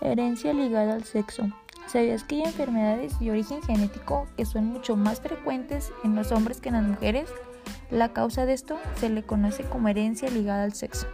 Herencia ligada al sexo. ¿Sabías que hay enfermedades de origen genético que son mucho más frecuentes en los hombres que en las mujeres? La causa de esto se le conoce como herencia ligada al sexo.